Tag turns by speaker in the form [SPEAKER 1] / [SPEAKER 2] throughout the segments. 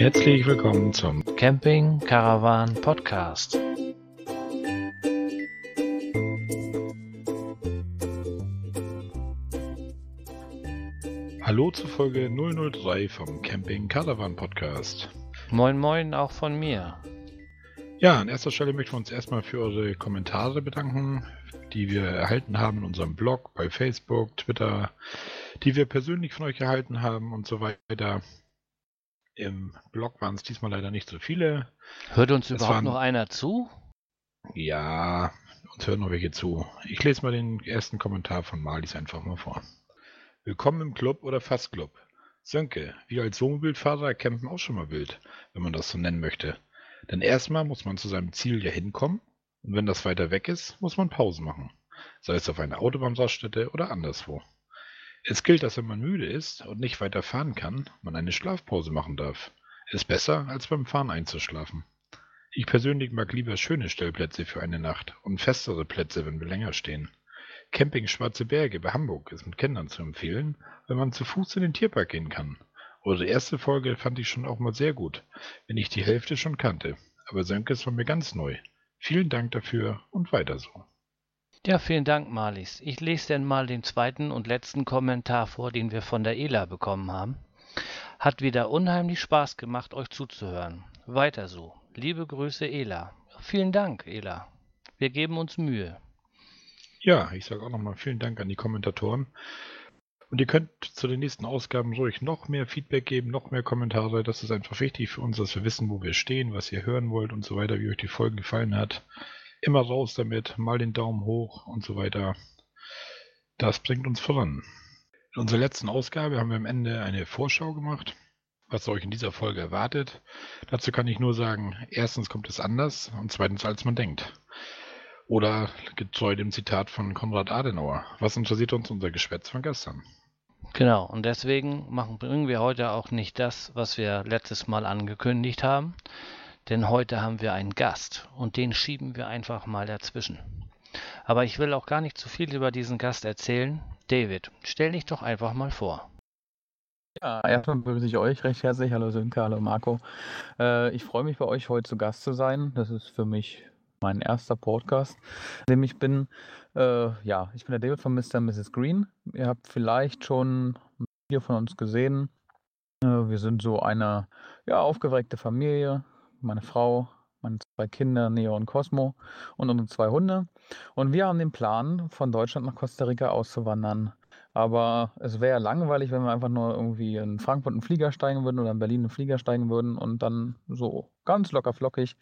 [SPEAKER 1] Herzlich willkommen zum
[SPEAKER 2] Camping Caravan Podcast.
[SPEAKER 1] Hallo zur Folge 003 vom Camping Caravan Podcast.
[SPEAKER 2] Moin Moin auch von mir.
[SPEAKER 1] Ja, an erster Stelle möchten wir uns erstmal für eure Kommentare bedanken, die wir erhalten haben in unserem Blog, bei Facebook, Twitter, die wir persönlich von euch erhalten haben und so weiter. Im Blog waren es diesmal leider nicht so viele.
[SPEAKER 2] Hört uns
[SPEAKER 1] Es
[SPEAKER 2] überhaupt
[SPEAKER 1] waren-
[SPEAKER 2] noch einer zu?
[SPEAKER 1] Ja, uns hören noch welche zu. Ich lese mal den ersten Kommentar von Marlies einfach mal vor. Willkommen im Club oder fast Club. Sönke, wir als Wohnmobilfahrer campen auch schon mal wild, wenn man das so nennen möchte. Denn erstmal muss man zu seinem Ziel ja hinkommen und wenn das weiter weg ist, muss man Pause machen. Sei es auf einer Autobahnraststätte oder anderswo. Es gilt, dass wenn man müde ist und nicht weiter fahren kann, man eine Schlafpause machen darf. Ist besser, als beim Fahren einzuschlafen. Ich persönlich mag lieber schöne Stellplätze für eine Nacht und festere Plätze, wenn wir länger stehen. Camping Schwarze Berge bei Hamburg ist mit Kindern zu empfehlen, wenn man zu Fuß in den Tierpark gehen kann. Eure erste Folge fand ich schon auch mal sehr gut, wenn ich die Hälfte schon kannte. Aber Sönke ist von mir ganz neu. Vielen Dank dafür und weiter so.
[SPEAKER 2] Ja, vielen Dank, Marlies. Ich lese denn mal den zweiten und letzten Kommentar vor, den wir von der Ela bekommen haben. Hat wieder unheimlich Spaß gemacht, euch zuzuhören. Weiter so. Liebe Grüße, Ela. Vielen Dank, Ela. Wir geben uns Mühe.
[SPEAKER 1] Ja, ich sage auch nochmal vielen Dank an die Kommentatoren. Und ihr könnt zu den nächsten Ausgaben ruhig noch mehr Feedback geben, noch mehr Kommentare. Das ist einfach wichtig für uns, dass wir wissen, wo wir stehen, was ihr hören wollt und so weiter, wie euch die Folge gefallen hat. Immer raus damit, mal den Daumen hoch und so weiter. Das bringt uns voran. In unserer letzten Ausgabe haben wir am Ende eine Vorschau gemacht, was euch in dieser Folge erwartet. Dazu kann ich nur sagen, erstens kommt es anders und zweitens als man denkt. Oder getreu dem Zitat von Konrad Adenauer. Was interessiert uns unser Geschwätz von gestern?
[SPEAKER 2] Genau, und deswegen machen, bringen wir heute auch nicht das, was wir letztes Mal angekündigt haben, denn heute haben wir einen Gast und den schieben wir einfach mal dazwischen. Aber ich will auch gar nicht zu viel über diesen Gast erzählen. David, stell dich doch einfach mal vor.
[SPEAKER 3] Ja, erstmal begrüße ich euch recht herzlich. Hallo Sönke, hallo Marco. Äh, ich freue mich, bei euch heute zu Gast zu sein. Das ist für mich mein erster Podcast, in dem ich bin. Äh, ja, ich bin der David von Mr. und Mrs. Green. Ihr habt vielleicht schon ein Video von uns gesehen. Äh, wir sind so eine ja, aufgeweckte Familie. Meine Frau, meine zwei Kinder, Neo und Cosmo und unsere zwei Hunde. Und wir haben den Plan, von Deutschland nach Costa Rica auszuwandern. Aber es wäre langweilig, wenn wir einfach nur irgendwie in Frankfurt einen Flieger steigen würden oder in Berlin einen Flieger steigen würden und dann so ganz locker flockig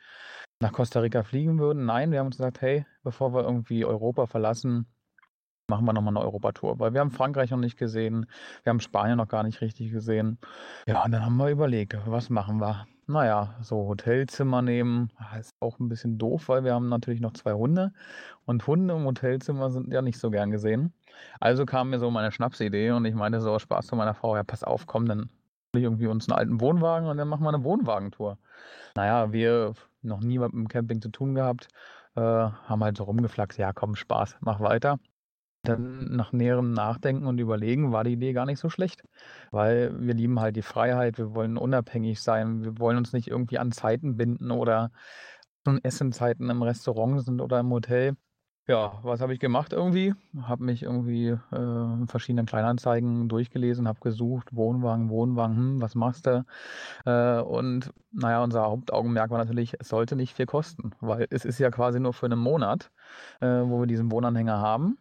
[SPEAKER 3] nach Costa Rica fliegen würden. Nein, wir haben uns gesagt, hey, bevor wir irgendwie Europa verlassen, machen wir nochmal eine Europatour. Weil wir haben Frankreich noch nicht gesehen, wir haben Spanien noch gar nicht richtig gesehen. Ja, und dann haben wir überlegt, was machen wir? Naja, so Hotelzimmer nehmen, ah, ist auch ein bisschen doof, weil wir haben natürlich noch zwei Hunde und Hunde im Hotelzimmer sind ja nicht so gern gesehen. Also kam mir so meine Schnapsidee und ich meinte so aus Spaß zu meiner Frau, ja pass auf, komm, dann hol ich irgendwie uns einen alten Wohnwagen und dann machen wir eine Wohnwagentour. Naja, wir noch nie mit dem Camping zu tun gehabt, äh, haben halt so rumgeflaxt, ja komm, Spaß, mach weiter. Dann nach näherem Nachdenken und Überlegen war die Idee gar nicht so schlecht, weil wir lieben halt die Freiheit, wir wollen unabhängig sein, wir wollen uns nicht irgendwie an Zeiten binden oder nun Essenzeiten im Restaurant sind oder im Hotel. Ja, was habe ich gemacht irgendwie? Habe mich irgendwie äh, in verschiedenen Kleinanzeigen durchgelesen, habe gesucht, Wohnwagen, Wohnwagen, hm, was machst du? Äh, und naja, unser Hauptaugenmerk war natürlich, es sollte nicht viel kosten, weil es ist ja quasi nur für einen Monat, äh, wo wir diesen Wohnanhänger haben.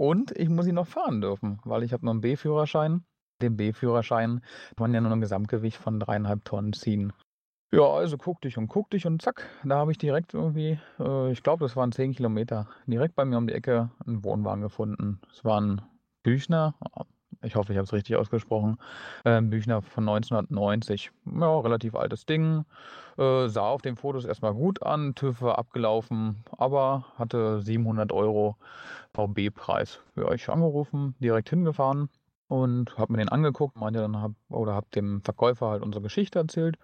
[SPEAKER 3] Und ich muss ihn noch fahren dürfen, weil ich habe noch einen B-Führerschein. Den B-Führerschein kann man ja nur ein Gesamtgewicht von dreieinhalb Tonnen ziehen. Ja, also guck dich und guck dich und zack, da habe ich direkt irgendwie, äh, ich glaube, das waren 10 Kilometer, direkt bei mir um die Ecke einen Wohnwagen gefunden. Es war ein Büchner, ich hoffe, ich habe es richtig ausgesprochen, äh, Büchner von 1990. Ja, relativ altes Ding. Äh, sah auf den Fotos erstmal gut an, TÜV war abgelaufen, aber hatte 700 Euro VB-Preis. Ja, ich angerufen, direkt hingefahren und habe mir den angeguckt, meinte dann hab, oder habe dem Verkäufer halt unsere Geschichte erzählt,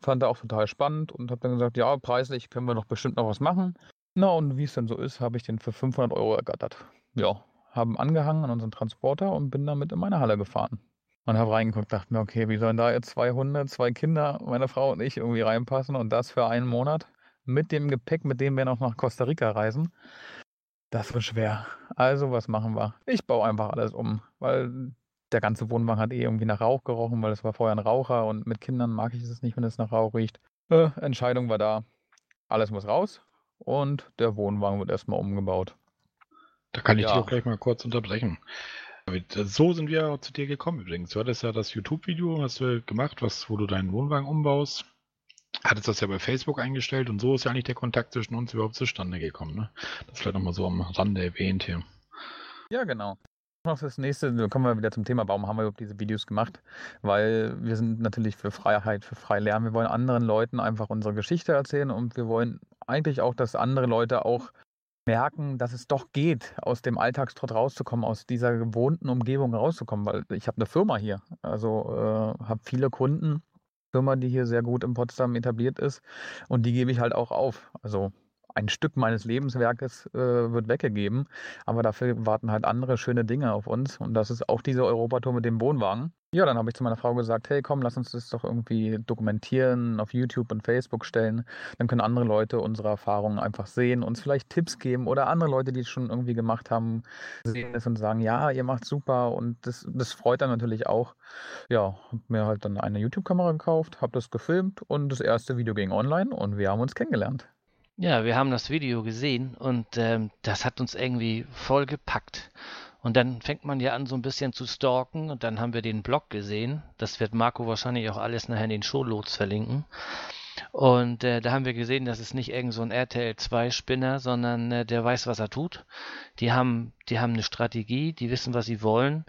[SPEAKER 3] fand er auch total spannend und habe dann gesagt, ja, preislich können wir doch bestimmt noch was machen. Na und wie es dann so ist, habe ich den für 500 Euro ergattert. Ja, haben angehangen an unseren Transporter und bin damit in meine Halle gefahren. und habe reingeguckt, dachte mir, okay, wie sollen da jetzt zwei Hunde, zwei Kinder, meine Frau und ich irgendwie reinpassen und das für einen Monat mit dem Gepäck, mit dem wir noch nach Costa Rica reisen. Das wird schwer. Also, was machen wir? Ich baue einfach alles um, weil der ganze Wohnwagen hat eh irgendwie nach Rauch gerochen, weil es war vorher ein Raucher und mit Kindern mag ich es nicht, wenn es nach Rauch riecht. Äh, Entscheidung war da. Alles muss raus und der Wohnwagen wird erstmal umgebaut.
[SPEAKER 1] Da kann ich
[SPEAKER 3] Ja.
[SPEAKER 1] dich auch gleich mal kurz unterbrechen. So sind wir auch zu dir gekommen übrigens. Du hattest ja das YouTube-Video, hast du gemacht, was, wo du deinen Wohnwagen umbaust. Hattest das ja bei Facebook eingestellt und so ist ja eigentlich der Kontakt zwischen uns überhaupt zustande gekommen. Ne? Das vielleicht nochmal so am Rande erwähnt hier.
[SPEAKER 3] Ja, genau. Noch das nächste, da kommen wir wieder zum Thema, warum haben wir überhaupt diese Videos gemacht? Weil wir sind natürlich für Freiheit, für frei lernen. Wir wollen anderen Leuten einfach unsere Geschichte erzählen und wir wollen eigentlich auch, dass andere Leute auch merken, dass es doch geht, aus dem Alltagstrott rauszukommen, aus dieser gewohnten Umgebung rauszukommen, weil ich habe eine Firma hier, also äh, habe viele Kunden, Firma, die hier sehr gut in Potsdam etabliert ist und die gebe ich halt auch auf. Also ein Stück meines Lebenswerkes äh, wird weggegeben, aber dafür warten halt andere schöne Dinge auf uns und das ist auch diese Europatour mit dem Wohnwagen. Ja, dann habe ich zu meiner Frau gesagt, hey komm, lass uns das doch irgendwie dokumentieren, auf YouTube und Facebook stellen. Dann können andere Leute unsere Erfahrungen einfach sehen, uns vielleicht Tipps geben oder andere Leute, die es schon irgendwie gemacht haben, sehen es und sagen, ja, ihr macht super und das, das freut dann natürlich auch. Ja, habe mir halt dann eine YouTube-Kamera gekauft, habe das gefilmt und das erste Video ging online und wir haben uns kennengelernt.
[SPEAKER 2] Ja, wir haben das Video gesehen und ähm, das hat uns irgendwie voll gepackt. Und dann fängt man ja an, so ein bisschen zu stalken und dann haben wir den Blog gesehen. Das wird Marco wahrscheinlich auch alles nachher in den Showloads verlinken. Und äh, da haben wir gesehen, das ist nicht irgend so ein RTL 2 Spinner, sondern äh, der weiß, was er tut. Die haben, die haben eine Strategie, die wissen, was sie wollen.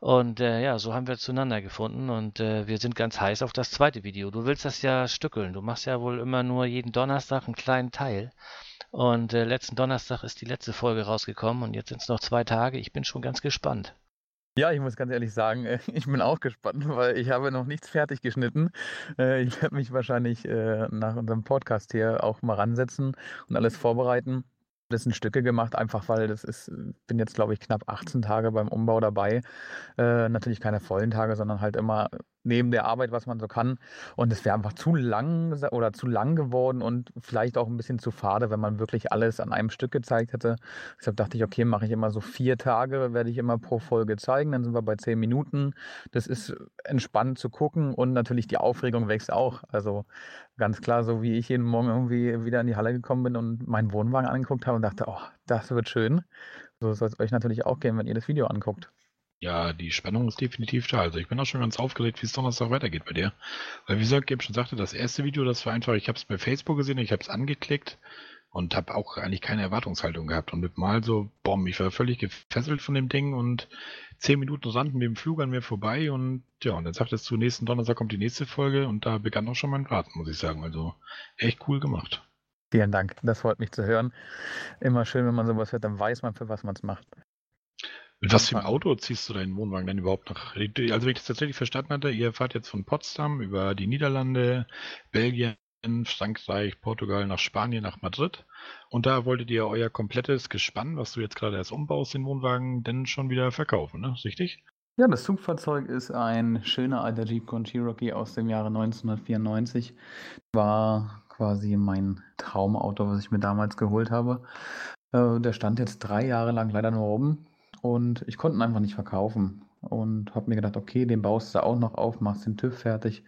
[SPEAKER 2] Und äh, ja, so haben wir zueinander gefunden und äh, wir sind ganz heiß auf das zweite Video. Du willst das ja stückeln. Du machst ja wohl immer nur jeden Donnerstag einen kleinen Teil. Und äh, letzten Donnerstag ist die letzte Folge rausgekommen und jetzt sind es noch zwei Tage. Ich bin schon ganz gespannt.
[SPEAKER 3] Ja, ich muss ganz ehrlich sagen, äh, ich bin auch gespannt, weil ich habe noch nichts fertig geschnitten. Äh, Ich werde mich wahrscheinlich äh, nach unserem Podcast hier auch mal ransetzen und alles vorbereiten. Sind Stücke gemacht, einfach weil das ist, bin jetzt glaube ich knapp 18 Tage beim Umbau dabei. Äh, natürlich keine vollen Tage, sondern halt immer neben der Arbeit, was man so kann. Und es wäre einfach zu lang oder zu lang geworden und vielleicht auch ein bisschen zu fade, wenn man wirklich alles an einem Stück gezeigt hätte. Deshalb dachte ich, okay, mache ich immer so vier Tage, werde ich immer pro Folge zeigen. Dann sind wir bei zehn Minuten. Das ist entspannt zu gucken und natürlich die Aufregung wächst auch. Also ganz klar, so wie ich jeden Morgen irgendwie wieder in die Halle gekommen bin und meinen Wohnwagen angeguckt habe und dachte, oh, das wird schön. So soll es euch natürlich auch gehen, wenn ihr das Video anguckt.
[SPEAKER 1] Ja, die Spannung ist definitiv da. Also ich bin auch schon ganz aufgeregt, wie es Donnerstag weitergeht bei dir. Weil wie gesagt, ich schon sagte, das erste Video, das war einfach, ich habe es bei Facebook gesehen, ich habe es angeklickt und habe auch eigentlich keine Erwartungshaltung gehabt. Und mit mal so, boom, ich war völlig gefesselt von dem Ding und zehn Minuten rannten mit dem Flug an mir vorbei und ja, und dann sagtest du, nächsten Donnerstag kommt die nächste Folge und da begann auch schon mein Warten, muss ich sagen. Also echt cool gemacht.
[SPEAKER 3] Vielen Dank, das freut mich zu hören. Immer schön, wenn man sowas hört, dann weiß man, für was man es macht.
[SPEAKER 1] Mit was für einem. Auto ziehst du deinen Wohnwagen denn überhaupt nach? Also wenn ich das tatsächlich verstanden hatte, ihr fahrt jetzt von Potsdam über die Niederlande, Belgien, Frankreich, Portugal nach Spanien, nach Madrid. Und da wolltet ihr euer komplettes Gespann, was du jetzt gerade erst umbaust, den Wohnwagen, denn schon wieder verkaufen, ne? Richtig?
[SPEAKER 3] Ja, das Zugfahrzeug ist ein schöner alter Jeep Grand Cherokee aus dem Jahre 1994. War quasi mein Traumauto, was ich mir damals geholt habe. Äh, der stand jetzt drei Jahre lang leider nur rum und ich konnte ihn einfach nicht verkaufen. Und habe mir gedacht, okay, den baust du auch noch auf, machst den TÜV fertig.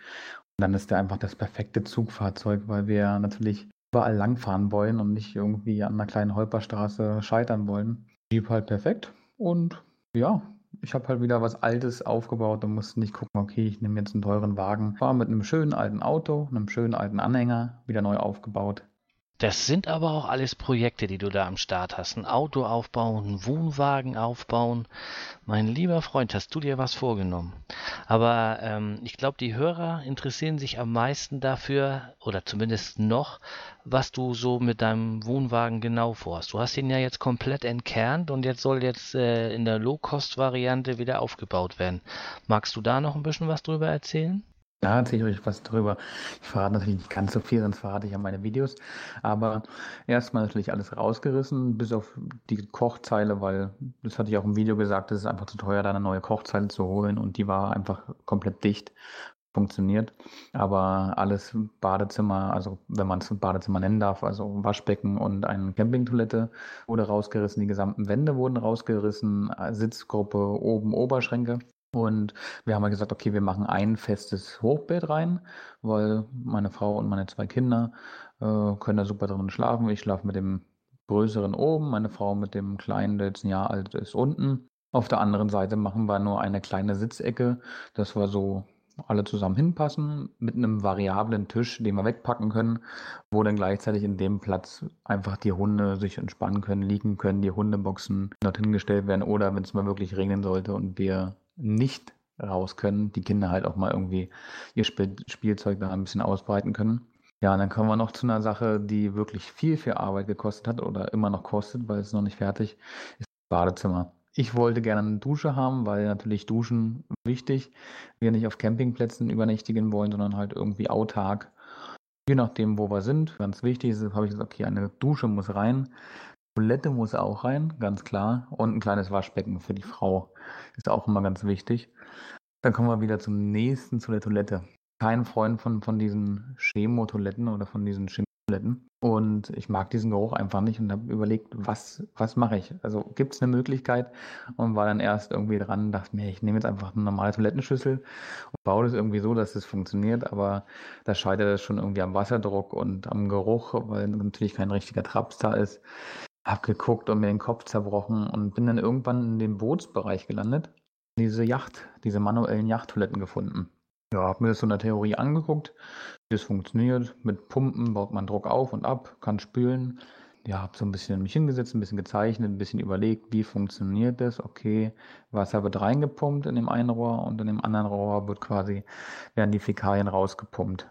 [SPEAKER 3] Und dann ist der einfach das perfekte Zugfahrzeug, weil wir natürlich überall langfahren wollen und nicht irgendwie an einer kleinen Holperstraße scheitern wollen. Jeep halt perfekt und ja, ich habe halt wieder was Altes aufgebaut und musste nicht gucken, okay, ich nehme jetzt einen teuren Wagen. War mit einem schönen alten Auto, einem schönen alten Anhänger wieder neu aufgebaut.
[SPEAKER 2] Das sind aber auch alles Projekte, die du da am Start hast. Ein Auto aufbauen, einen Wohnwagen aufbauen. Mein lieber Freund, hast du dir was vorgenommen? Aber ähm, ich glaube, die Hörer interessieren sich am meisten dafür, oder zumindest noch, was du so mit deinem Wohnwagen genau vorhast. Du hast ihn ja jetzt komplett entkernt und jetzt soll jetzt äh, in der Low-Cost-Variante wieder aufgebaut werden. Magst du da noch ein bisschen was drüber erzählen?
[SPEAKER 3] Da erzähle ich euch was drüber. Ich verrate natürlich nicht ganz so viel, sonst verrate ich ja meine Videos. Aber erstmal natürlich alles rausgerissen, bis auf die Kochzeile, weil das hatte ich auch im Video gesagt, es ist einfach zu teuer, da eine neue Kochzeile zu holen und die war einfach komplett dicht. Funktioniert. Aber alles Badezimmer, also wenn man es Badezimmer nennen darf, also Waschbecken und eine Campingtoilette wurde rausgerissen, die gesamten Wände wurden rausgerissen, Sitzgruppe oben Oberschränke und wir haben halt gesagt, okay, wir machen ein festes Hochbett rein, weil meine Frau und meine zwei Kinder äh, können da super drin schlafen. Ich schlafe mit dem größeren oben, meine Frau mit dem kleinen, der jetzt ein Jahr alt ist, unten. Auf der anderen Seite machen wir nur eine kleine Sitzecke, dass wir so alle zusammen hinpassen, mit einem variablen Tisch, den wir wegpacken können, wo dann gleichzeitig in dem Platz einfach die Hunde sich entspannen können, liegen können, die Hundeboxen dorthin gestellt werden oder wenn es mal wirklich regnen sollte und wir nicht raus können, die Kinder halt auch mal irgendwie ihr Spiel Spielzeug da ein bisschen ausbreiten können. Ja, und dann kommen wir noch zu einer Sache, die wirklich viel, viel Arbeit gekostet hat oder immer noch kostet, weil es noch nicht fertig ist. Badezimmer. Ich wollte gerne eine Dusche haben, weil natürlich Duschen wichtig. Wir nicht auf Campingplätzen übernächtigen wollen, sondern halt irgendwie autark. Je nachdem, wo wir sind. Ganz wichtig ist, habe ich gesagt, okay, eine Dusche muss rein. Toilette muss auch rein, ganz klar. Und ein kleines Waschbecken für die Frau. Ist auch immer ganz wichtig. Dann kommen wir wieder zum nächsten, zu der Toilette. Kein Freund von, von diesen Chemo-Toiletten oder von diesen Chemie-Toiletten. Und ich mag diesen Geruch einfach nicht und habe überlegt, was, was mache ich? Also gibt es eine Möglichkeit? Und war dann erst irgendwie dran, dachte mir, ich nehme jetzt einfach eine normale Toilettenschüssel und baue das irgendwie so, dass es das funktioniert. Aber da scheitert es schon irgendwie am Wasserdruck und am Geruch, weil natürlich kein richtiger Traps da ist habe geguckt und mir den Kopf zerbrochen und bin dann irgendwann in dem Bootsbereich gelandet. Diese Yacht, diese manuellen Yachttoiletten gefunden. Ja, habe mir das so in der Theorie angeguckt, wie das funktioniert. Mit Pumpen baut man Druck auf und ab, kann spülen. Ja, habe so ein bisschen mich hingesetzt, ein bisschen gezeichnet, ein bisschen überlegt, wie funktioniert das. Okay, Wasser wird reingepumpt in dem einen Rohr und in dem anderen Rohr wird quasi, werden die Fäkalien rausgepumpt.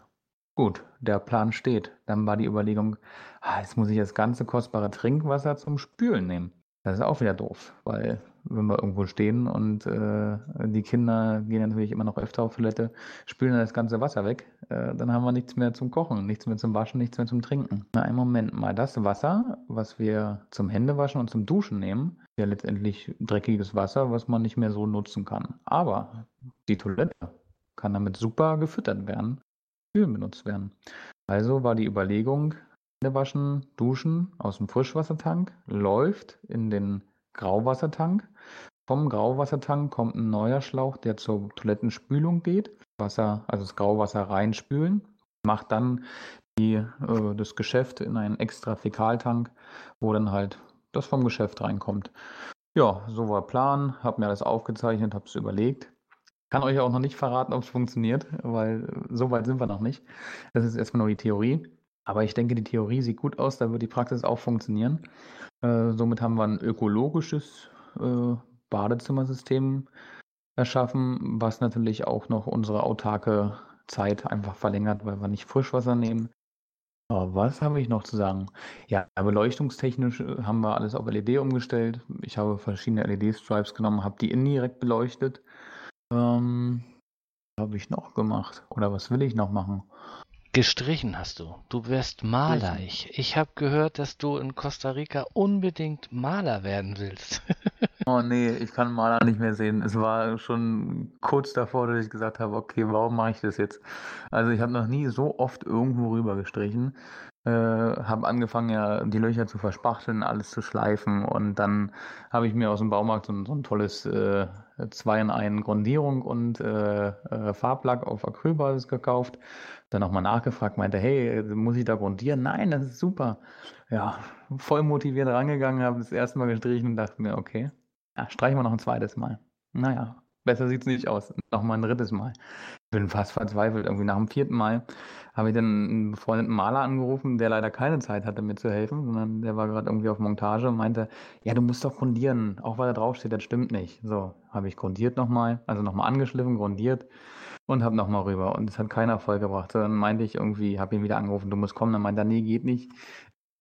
[SPEAKER 3] Gut, der Plan steht. Dann war die Überlegung, ah, jetzt muss ich das ganze kostbare Trinkwasser zum Spülen nehmen. Das ist auch wieder doof, weil wenn wir irgendwo stehen und äh, die Kinder gehen natürlich immer noch öfter auf Toilette, spülen dann das ganze Wasser weg, äh, dann haben wir nichts mehr zum Kochen, nichts mehr zum Waschen, nichts mehr zum Trinken. Na, einen Moment mal, das Wasser, was wir zum Händewaschen und zum Duschen nehmen, ist ja letztendlich dreckiges Wasser, was man nicht mehr so nutzen kann. Aber die Toilette kann damit super gefüttert werden Spülen benutzt werden. Also war die Überlegung, Hände waschen, duschen aus dem Frischwassertank, läuft in den Grauwassertank. Vom Grauwassertank kommt ein neuer Schlauch, der zur Toilettenspülung geht. Wasser, also das Grauwasser reinspülen, macht dann die, äh, das Geschäft in einen extra Fäkaltank, wo dann halt das vom Geschäft reinkommt. Ja, so war Plan, habe mir alles aufgezeichnet, habe es überlegt. Kann euch auch noch nicht verraten, ob es funktioniert, weil so weit sind wir noch nicht. Das ist erstmal nur die Theorie. Aber ich denke, die Theorie sieht gut aus, da wird die Praxis auch funktionieren. Äh, somit haben wir ein ökologisches äh, Badezimmersystem erschaffen, was natürlich auch noch unsere autarke Zeit einfach verlängert, weil wir nicht Frischwasser nehmen. Aber was habe ich noch zu sagen? Ja, beleuchtungstechnisch äh, haben wir alles auf LED umgestellt. Ich habe verschiedene LED-Stripes genommen, habe die indirekt beleuchtet. Ähm, habe ich noch gemacht? Oder was will ich noch machen?
[SPEAKER 2] Gestrichen hast du. Du wirst Maler. Ich, ich habe gehört, dass du in Costa Rica unbedingt Maler werden willst.
[SPEAKER 3] oh nee, ich kann Maler nicht mehr sehen. Es war schon kurz davor, dass ich gesagt habe, okay, warum mache ich das jetzt? Also ich habe noch nie so oft irgendwo rüber gestrichen. Äh, habe angefangen, ja, die Löcher zu verspachteln, alles zu schleifen und dann habe ich mir aus dem Baumarkt so, so ein tolles äh, 2 in 1 Grundierung und äh, äh, Farblack auf Acrylbasis gekauft. Dann nochmal nachgefragt, meinte, hey, muss ich da grundieren? Nein, das ist super. Ja, voll motiviert rangegangen, habe das erste Mal gestrichen und dachte mir, okay, ja, streichen wir noch ein zweites Mal. Naja, besser sieht es nicht aus. Nochmal ein drittes Mal. Ich bin fast verzweifelt. Irgendwie nach dem vierten Mal habe ich dann einen befreundeten Maler angerufen, der leider keine Zeit hatte, mir zu helfen, sondern der war gerade irgendwie auf Montage und meinte, ja, du musst doch grundieren, auch weil da draufsteht, das stimmt nicht. So, habe ich grundiert nochmal, also nochmal angeschliffen, grundiert und habe nochmal rüber. Und es hat keinen Erfolg gebracht. Dann meinte ich irgendwie, habe ihn wieder angerufen, du musst kommen. Dann meinte er, nee, geht nicht.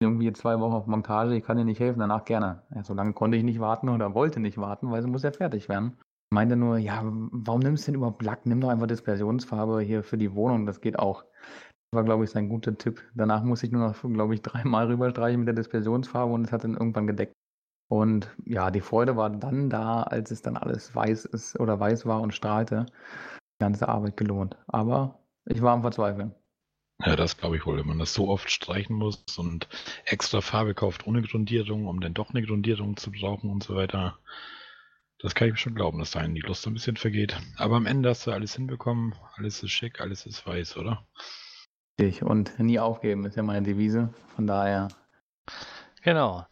[SPEAKER 3] Irgendwie zwei Wochen auf Montage, ich kann dir nicht helfen, danach gerne. Ja, so lange konnte ich nicht warten oder wollte nicht warten, weil sie muss ja fertig werden. Meinte nur, ja, warum nimmst du denn überhaupt Lack? Nimm doch einfach Dispersionsfarbe hier für die Wohnung, das geht auch. War, glaube ich, sein guter Tipp. Danach musste ich nur noch, glaube ich, dreimal rüberstreichen mit der Dispersionsfarbe und es hat dann irgendwann gedeckt. Und ja, die Freude war dann da, als es dann alles weiß ist oder weiß war und strahlte. Die ganze Arbeit gelohnt. Aber ich war am Verzweifeln.
[SPEAKER 1] Ja, das glaube ich wohl, wenn man das so oft streichen muss und extra Farbe kauft ohne Grundierung, um dann doch eine Grundierung zu brauchen und so weiter. Das kann ich mir schon glauben, dass da einen die Lust ein bisschen vergeht. Aber am Ende hast du alles hinbekommen, alles ist schick, alles ist weiß, oder?
[SPEAKER 3] Richtig. Und nie aufgeben ist ja meine Devise. Von daher.
[SPEAKER 2] Genau.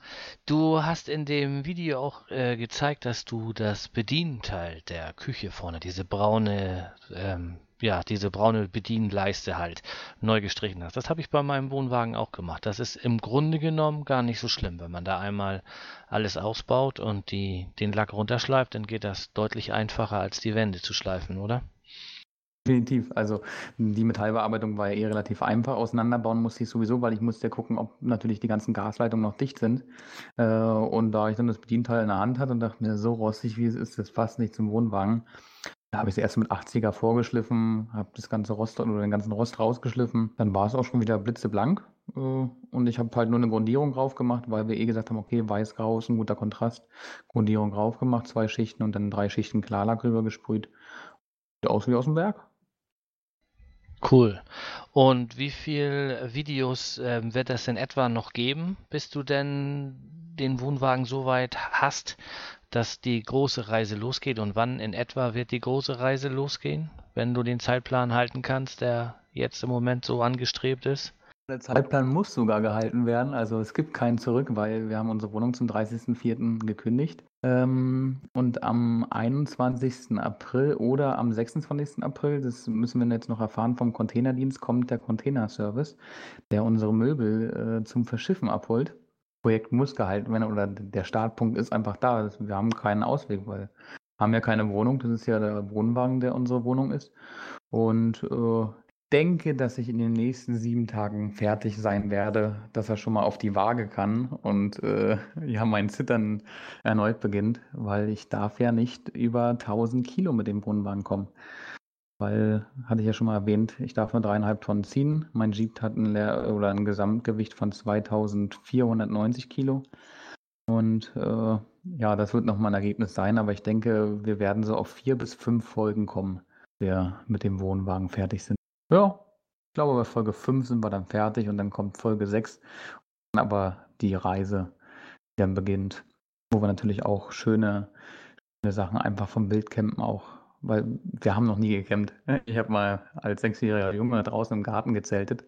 [SPEAKER 2] Du hast in dem Video auch äh, gezeigt, dass du das Bedienteil der Küche vorne, diese braune ähm, ja, diese braune Bedienleiste halt neu gestrichen hast. Das habe ich bei meinem Wohnwagen auch gemacht. Das ist im Grunde genommen gar nicht so schlimm. Wenn man da einmal alles ausbaut und die, den Lack runterschleift, dann geht das deutlich einfacher, als die Wände zu schleifen, oder?
[SPEAKER 3] Definitiv. Also die Metallbearbeitung war ja eh relativ einfach. Auseinanderbauen musste ich sowieso, weil ich musste ja gucken, ob natürlich die ganzen Gasleitungen noch dicht sind. Äh, und da ich dann das Bedienteil in der Hand hatte und dachte mir, so rostig wie es ist, das passt nicht zum Wohnwagen, da habe ich es erst mit 80er vorgeschliffen, habe das ganze Rost oder den ganzen Rost rausgeschliffen. Dann war es auch schon wieder blitzeblank. Äh, und ich habe halt nur eine Grundierung drauf gemacht, weil wir eh gesagt haben, okay, weiß-grau ist ein guter Kontrast. Grundierung drauf gemacht, zwei Schichten und dann drei Schichten Klarlack rüber gesprüht. Sieht aus wie aus dem Werk.
[SPEAKER 2] Cool. Und wie viele Videos äh, wird es in etwa noch geben, bis du denn den Wohnwagen so weit hast, dass die große Reise losgeht und wann in etwa wird die große Reise losgehen, wenn du den Zeitplan halten kannst, der jetzt im Moment so angestrebt ist?
[SPEAKER 3] Der Zeitplan muss sogar gehalten werden. Also es gibt keinen zurück, weil wir haben unsere Wohnung zum 30.04. gekündigt. Ähm, und am 21. April oder am 26. April, das müssen wir jetzt noch erfahren, vom Containerdienst kommt der Containerservice, der unsere Möbel äh, zum Verschiffen abholt. Projekt muss gehalten werden oder der Startpunkt ist einfach da. Wir haben keinen Ausweg, weil haben ja keine Wohnung. Das ist ja der Wohnwagen, der unsere Wohnung ist. Und äh, denke, dass ich in den nächsten sieben Tagen fertig sein werde, dass er schon mal auf die Waage kann und äh, ja, mein Zittern erneut beginnt, weil ich darf ja nicht über 1000 Kilo mit dem Wohnwagen kommen. Weil, hatte ich ja schon mal erwähnt, ich darf nur dreieinhalb Tonnen ziehen. Mein Jeep hat ein, Leer oder ein Gesamtgewicht von 2490 Kilo. Und äh, ja, das wird nochmal ein Ergebnis sein, aber ich denke, wir werden so auf vier bis fünf Folgen kommen, der mit dem Wohnwagen fertig sind. Ja, ich glaube, bei Folge 5 sind wir dann fertig und dann kommt Folge 6. Aber die Reise, die dann beginnt, wo wir natürlich auch schöne, schöne Sachen einfach vom Bildcampen auch weil wir haben noch nie gecampt. Ich habe mal als sechsjähriger Junge draußen im Garten gezeltet.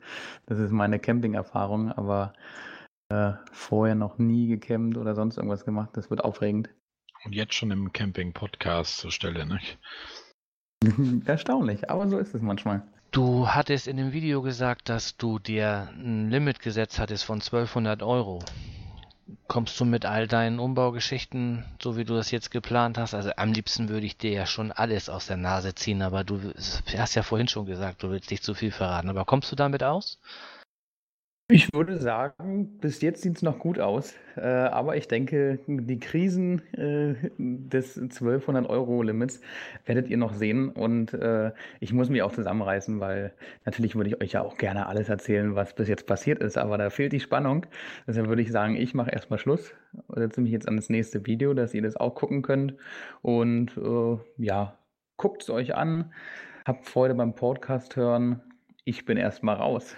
[SPEAKER 3] Das ist meine Camping-Erfahrung, aber äh, vorher noch nie gecampt oder sonst irgendwas gemacht. Das wird aufregend.
[SPEAKER 1] Und jetzt schon im Camping-Podcast zur Stelle, ne?
[SPEAKER 3] Erstaunlich, aber so ist es manchmal.
[SPEAKER 2] Du hattest in dem Video gesagt, dass du dir ein Limit gesetzt hattest von 1200 Euro kommst du mit all deinen Umbaugeschichten, so wie du das jetzt geplant hast? Also am liebsten würde ich dir ja schon alles aus der Nase ziehen, aber du hast ja vorhin schon gesagt, du willst nicht zu viel verraten. Aber kommst du damit aus?
[SPEAKER 3] Ich würde sagen, bis jetzt sieht es noch gut aus. Äh, aber ich denke, die Krisen äh, des 1200-Euro-Limits werdet ihr noch sehen. Und äh, ich muss mich auch zusammenreißen, weil natürlich würde ich euch ja auch gerne alles erzählen, was bis jetzt passiert ist. Aber da fehlt die Spannung. Deshalb würde ich sagen, ich mache erstmal Schluss. Setze mich jetzt an das nächste Video, dass ihr das auch gucken könnt. Und äh, ja, guckt es euch an. Habt Freude beim Podcast hören. Ich bin erstmal raus.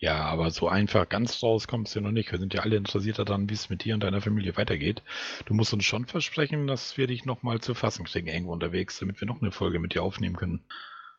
[SPEAKER 1] Ja, aber so einfach ganz raus kommst du noch nicht. Wir sind ja alle interessiert daran, wie es mit dir und deiner Familie weitergeht. Du musst uns schon versprechen, dass wir dich nochmal zu fassen kriegen irgendwo unterwegs, damit wir noch eine Folge mit dir aufnehmen können.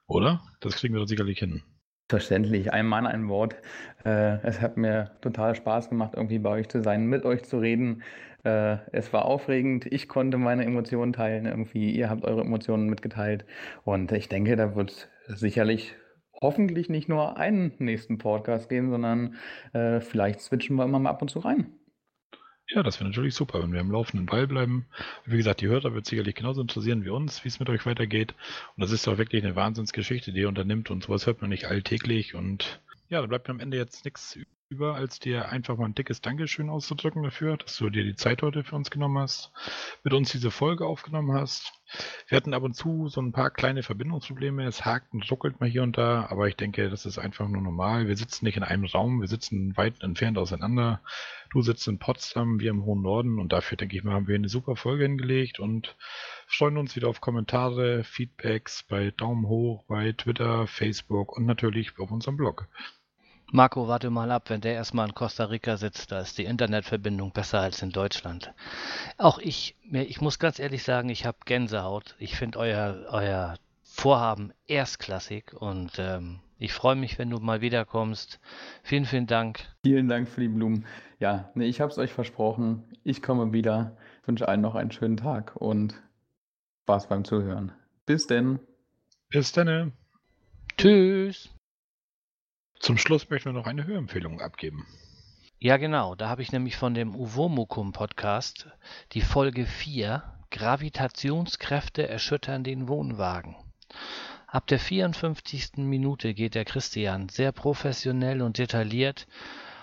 [SPEAKER 1] Oder? Das kriegen wir doch sicherlich hin.
[SPEAKER 3] Verständlich, ein Mann, ein Wort. Äh, es hat mir total Spaß gemacht, irgendwie bei euch zu sein, mit euch zu reden. Äh, es war aufregend. Ich konnte meine Emotionen teilen. Irgendwie, ihr habt eure Emotionen mitgeteilt. Und ich denke, da wird sicherlich hoffentlich nicht nur einen nächsten Podcast geben, sondern äh, vielleicht switchen wir immer mal ab und zu rein.
[SPEAKER 1] Ja, das wäre natürlich super, wenn wir im laufenden Ball bleiben. Wie gesagt, die Hörer wird sicherlich genauso interessieren wie uns, wie es mit euch weitergeht. Und das ist doch wirklich eine Wahnsinnsgeschichte, die ihr unternimmt und sowas hört man nicht alltäglich. Und ja, da bleibt mir am Ende jetzt nichts über, als dir einfach mal ein dickes Dankeschön auszudrücken dafür, dass du dir die Zeit heute für uns genommen hast, mit uns diese Folge aufgenommen hast. Wir hatten ab und zu so ein paar kleine Verbindungsprobleme. Es hakt und ruckelt mal hier und da, aber ich denke, das ist einfach nur normal. Wir sitzen nicht in einem Raum, wir sitzen weit entfernt auseinander. Du sitzt in Potsdam, wir im hohen Norden und dafür, denke ich mal, haben wir eine super Folge hingelegt und freuen uns wieder auf Kommentare, Feedbacks bei Daumen hoch, bei Twitter, Facebook und natürlich auf unserem Blog.
[SPEAKER 2] Marco, warte mal ab, wenn der erstmal in Costa Rica sitzt, da ist die Internetverbindung besser als in Deutschland. Auch ich, ich muss ganz ehrlich sagen, ich habe Gänsehaut. Ich finde euer, euer Vorhaben erstklassig und ähm, ich freue mich, wenn du mal wiederkommst. Vielen, vielen Dank.
[SPEAKER 3] Vielen Dank für die Blumen. Ja, nee, ich habe es euch versprochen. Ich komme wieder. Ich wünsche allen noch einen schönen Tag und Spaß beim Zuhören. Bis denn.
[SPEAKER 1] Bis dann.
[SPEAKER 2] Tschüss.
[SPEAKER 1] Zum Schluss möchten wir noch eine Hörempfehlung abgeben.
[SPEAKER 2] Ja, genau. Da habe ich nämlich von dem Uvomukum Podcast die Folge 4 Gravitationskräfte erschüttern den Wohnwagen. Ab der 54. Minute geht der Christian sehr professionell und detailliert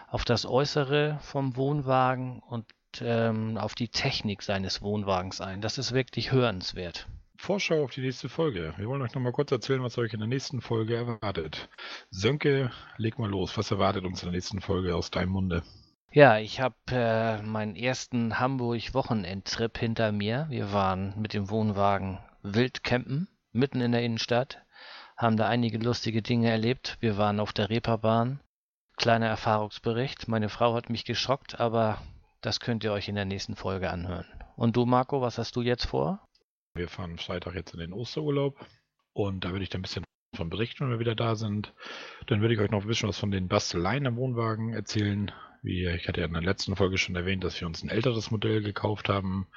[SPEAKER 2] auf das Äußere vom Wohnwagen und ähm, auf die Technik seines Wohnwagens ein. Das ist wirklich hörenswert.
[SPEAKER 1] Vorschau auf die nächste Folge. Wir wollen euch noch mal kurz erzählen, was euch in der nächsten Folge erwartet. Sönke, leg mal los. Was erwartet uns in der nächsten Folge aus deinem Munde?
[SPEAKER 2] Ja, ich habe äh, meinen ersten Hamburg-Wochenendtrip hinter mir. Wir waren mit dem Wohnwagen wild campen, mitten in der Innenstadt, haben da einige lustige Dinge erlebt. Wir waren auf der Reeperbahn. Kleiner Erfahrungsbericht. Meine Frau hat mich geschockt, aber das könnt ihr euch in der nächsten Folge anhören. Und du, Marco, was hast du jetzt vor?
[SPEAKER 1] Wir fahren Freitag jetzt in den Osterurlaub und da würde ich dann ein bisschen von berichten, wenn wir wieder da sind. Dann würde ich euch noch ein bisschen was von den Basteleien am Wohnwagen erzählen. Wie, ich hatte ja in der letzten Folge schon erwähnt, dass wir uns ein älteres Modell gekauft haben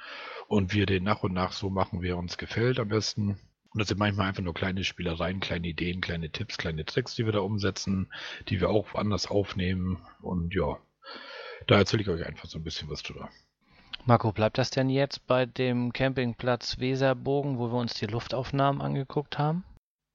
[SPEAKER 1] und wir den nach und nach so machen, wie er uns gefällt am besten. Und das sind manchmal einfach nur kleine Spielereien, kleine Ideen, kleine Tipps, kleine Tricks, die wir da umsetzen, die wir auch anders aufnehmen. Und ja, da erzähle ich euch einfach so ein bisschen was drüber.
[SPEAKER 2] Marco, bleibt das denn jetzt bei dem Campingplatz Weserbogen, wo wir uns die Luftaufnahmen angeguckt haben?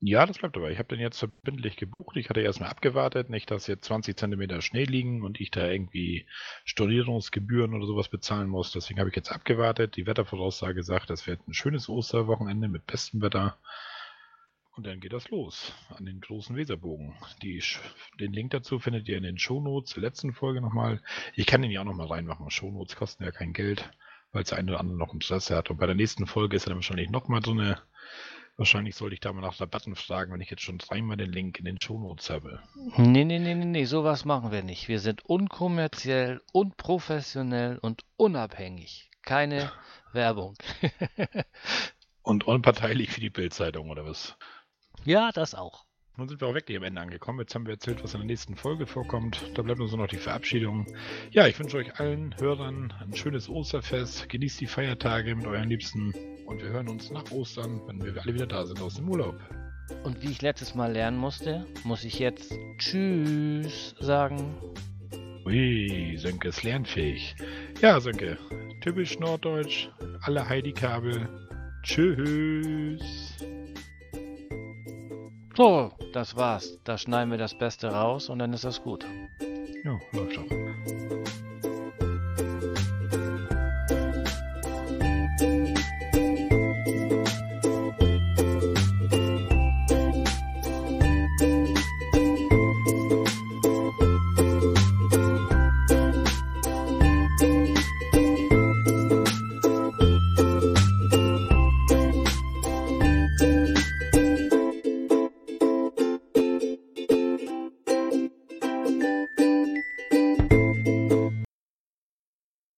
[SPEAKER 1] Ja, das bleibt dabei. Ich habe den jetzt verbindlich gebucht. Ich hatte erstmal abgewartet, nicht, dass jetzt 20 Zentimeter Schnee liegen und ich da irgendwie Stornierungsgebühren oder sowas bezahlen muss. Deswegen habe ich jetzt abgewartet. Die Wettervoraussage sagt, es wird ein schönes Osterwochenende mit bestem Wetter. Und dann geht das los an den großen Weserbogen. Die, den Link dazu findet ihr in den Shownotes der letzten Folge nochmal. Ich kann den ja auch nochmal reinmachen. Shownotes kosten ja kein Geld, weil es der eine oder andere noch Interesse hat. Und bei der nächsten Folge ist er dann wahrscheinlich nochmal so eine. Wahrscheinlich sollte ich da mal nach Rabatten fragen, wenn ich jetzt schon dreimal den Link in den Shownotes habe.
[SPEAKER 2] Nee, nee, nee, nee, nee, sowas machen wir nicht. Wir sind unkommerziell, unprofessionell und unabhängig. Keine Werbung.
[SPEAKER 1] und unparteilich für die Bildzeitung oder was?
[SPEAKER 2] Ja, das auch.
[SPEAKER 1] Nun sind wir auch wirklich am Ende angekommen. Jetzt haben wir erzählt, was in der nächsten Folge vorkommt. Da bleibt uns nur noch die Verabschiedung. Ja, ich wünsche euch allen Hörern ein schönes Osterfest. Genießt die Feiertage mit euren Liebsten. Und wir hören uns nach Ostern, wenn wir alle wieder da sind aus dem Urlaub.
[SPEAKER 2] Und wie ich letztes Mal lernen musste, muss ich jetzt Tschüss sagen.
[SPEAKER 1] Ui, Sönke ist lernfähig. Ja, Sönke, typisch norddeutsch, alle Heidi-Kabel. Tschüss.
[SPEAKER 2] So, das war's. Da schneiden wir das Beste raus und dann ist das gut.
[SPEAKER 1] Ja, läuft doch.